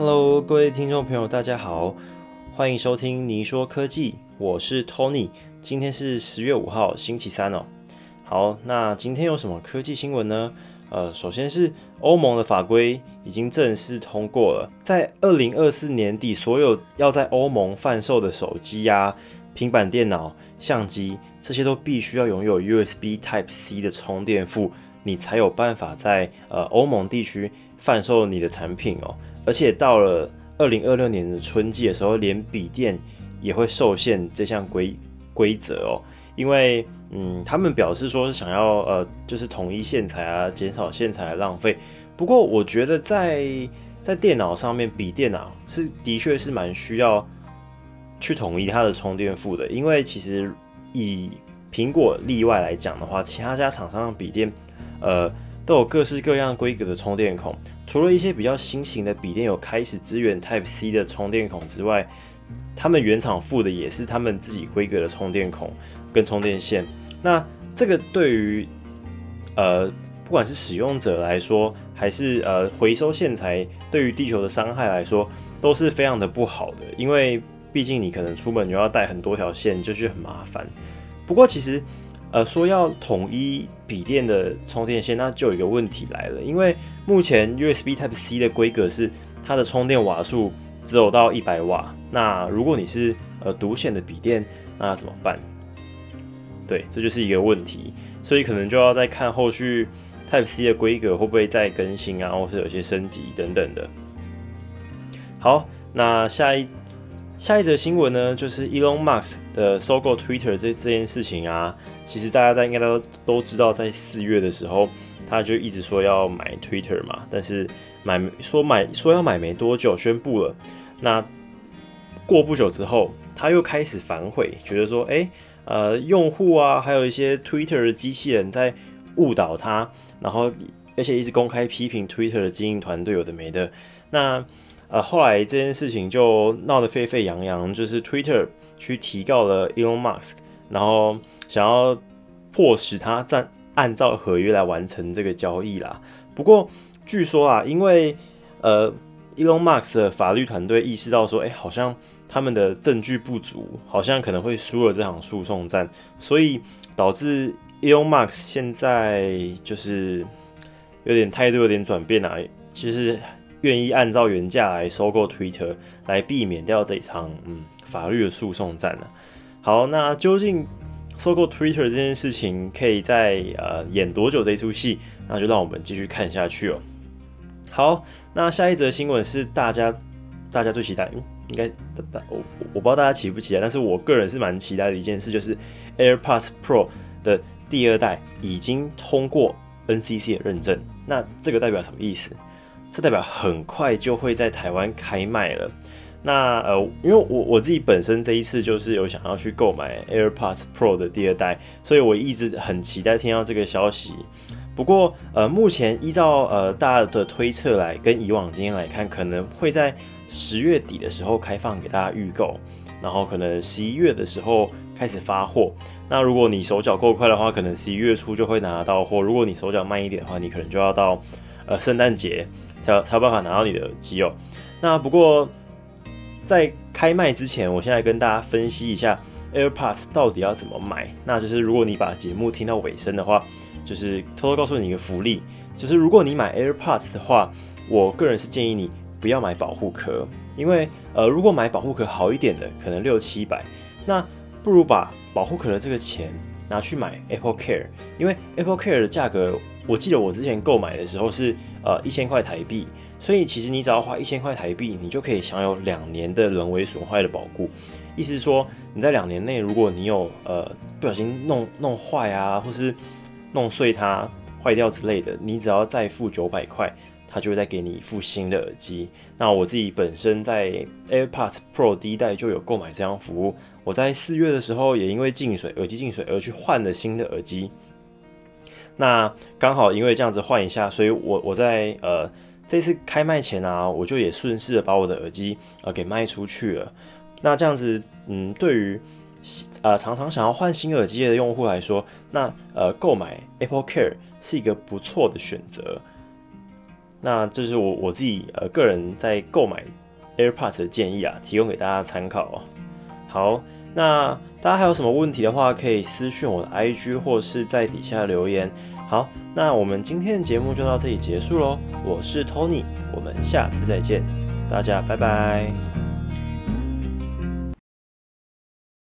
Hello，各位听众朋友，大家好，欢迎收听你说科技，我是 Tony。今天是十月五号，星期三哦。好，那今天有什么科技新闻呢？呃，首先是欧盟的法规已经正式通过了，在二零二四年底，所有要在欧盟贩售的手机呀、平板电脑、相机，这些都必须要拥有 USB Type C 的充电埠，你才有办法在呃欧盟地区贩售你的产品哦。而且到了二零二六年的春季的时候，连笔电也会受限这项规规则哦，因为嗯，他们表示说是想要呃，就是统一线材啊，减少线材的浪费。不过我觉得在在电脑上面，笔电啊是的确是蛮需要去统一它的充电负的，因为其实以苹果例外来讲的话，其他家厂商的笔电呃都有各式各样规格的充电孔。除了一些比较新型的笔电有开始支援 Type C 的充电孔之外，他们原厂附的也是他们自己规格的充电孔跟充电线。那这个对于呃不管是使用者来说，还是呃回收线材对于地球的伤害来说，都是非常的不好的。因为毕竟你可能出门你要带很多条线，就是很麻烦。不过其实。呃，说要统一笔电的充电线，那就有一个问题来了，因为目前 USB Type C 的规格是它的充电瓦数只有到一百瓦。那如果你是呃独显的笔电，那怎么办？对，这就是一个问题，所以可能就要再看后续 Type C 的规格会不会再更新啊，或是有些升级等等的。好，那下一下一则新闻呢，就是 Elon Musk 的收购 Twitter 这这件事情啊。其实大家在应该都都知道，在四月的时候，他就一直说要买 Twitter 嘛，但是买说买说要买没多久，宣布了。那过不久之后，他又开始反悔，觉得说，哎，呃，用户啊，还有一些 Twitter 的机器人在误导他，然后而且一直公开批评 Twitter 的经营团队有的没的。那呃，后来这件事情就闹得沸沸扬扬，就是 Twitter 去提告了 Elon Musk。然后想要迫使他在按照合约来完成这个交易啦。不过据说啊，因为呃，Elon Musk 的法律团队意识到说，哎，好像他们的证据不足，好像可能会输了这场诉讼战，所以导致 Elon Musk 现在就是有点态度有点转变啊，其实愿意按照原价来收购 Twitter，来避免掉这场嗯法律的诉讼战呢。好，那究竟收购 Twitter 这件事情可以在呃演多久这出戏？那就让我们继续看下去哦。好，那下一则新闻是大家大家最期待，应该大大我我不知道大家期不期待，但是我个人是蛮期待的一件事，就是 AirPods Pro 的第二代已经通过 NCC 的认证。那这个代表什么意思？这代表很快就会在台湾开卖了。那呃，因为我我自己本身这一次就是有想要去购买 AirPods Pro 的第二代，所以我一直很期待听到这个消息。不过呃，目前依照呃大家的推测来跟以往经验来看，可能会在十月底的时候开放给大家预购，然后可能十一月的时候开始发货。那如果你手脚够快的话，可能十一月初就会拿到货；如果你手脚慢一点的话，你可能就要到呃圣诞节才才有办法拿到你的机哦。那不过。在开卖之前，我现在跟大家分析一下 AirPods 到底要怎么买。那就是如果你把节目听到尾声的话，就是偷偷告诉你一个福利，就是如果你买 AirPods 的话，我个人是建议你不要买保护壳，因为呃，如果买保护壳好一点的，可能六七百，那不如把保护壳的这个钱拿去买 Apple Care，因为 Apple Care 的价格，我记得我之前购买的时候是呃一千块台币。所以其实你只要花一千块台币，你就可以享有两年的人为损坏的保护。意思是说，你在两年内，如果你有呃不小心弄弄坏啊，或是弄碎它坏掉之类的，你只要再付九百块，它就会再给你一副新的耳机。那我自己本身在 AirPods Pro 第一代就有购买这样服务。我在四月的时候也因为进水耳机进水而去换了新的耳机。那刚好因为这样子换一下，所以我我在呃。这次开卖前啊，我就也顺势的把我的耳机呃给卖出去了。那这样子，嗯，对于呃常常想要换新耳机的用户来说，那呃购买 Apple Care 是一个不错的选择。那这是我我自己呃个人在购买 AirPods 的建议啊，提供给大家参考。好，那大家还有什么问题的话，可以私讯我的 IG 或是在底下留言。好，那我们今天的节目就到这里结束喽。我是 Tony，我们下次再见，大家拜拜。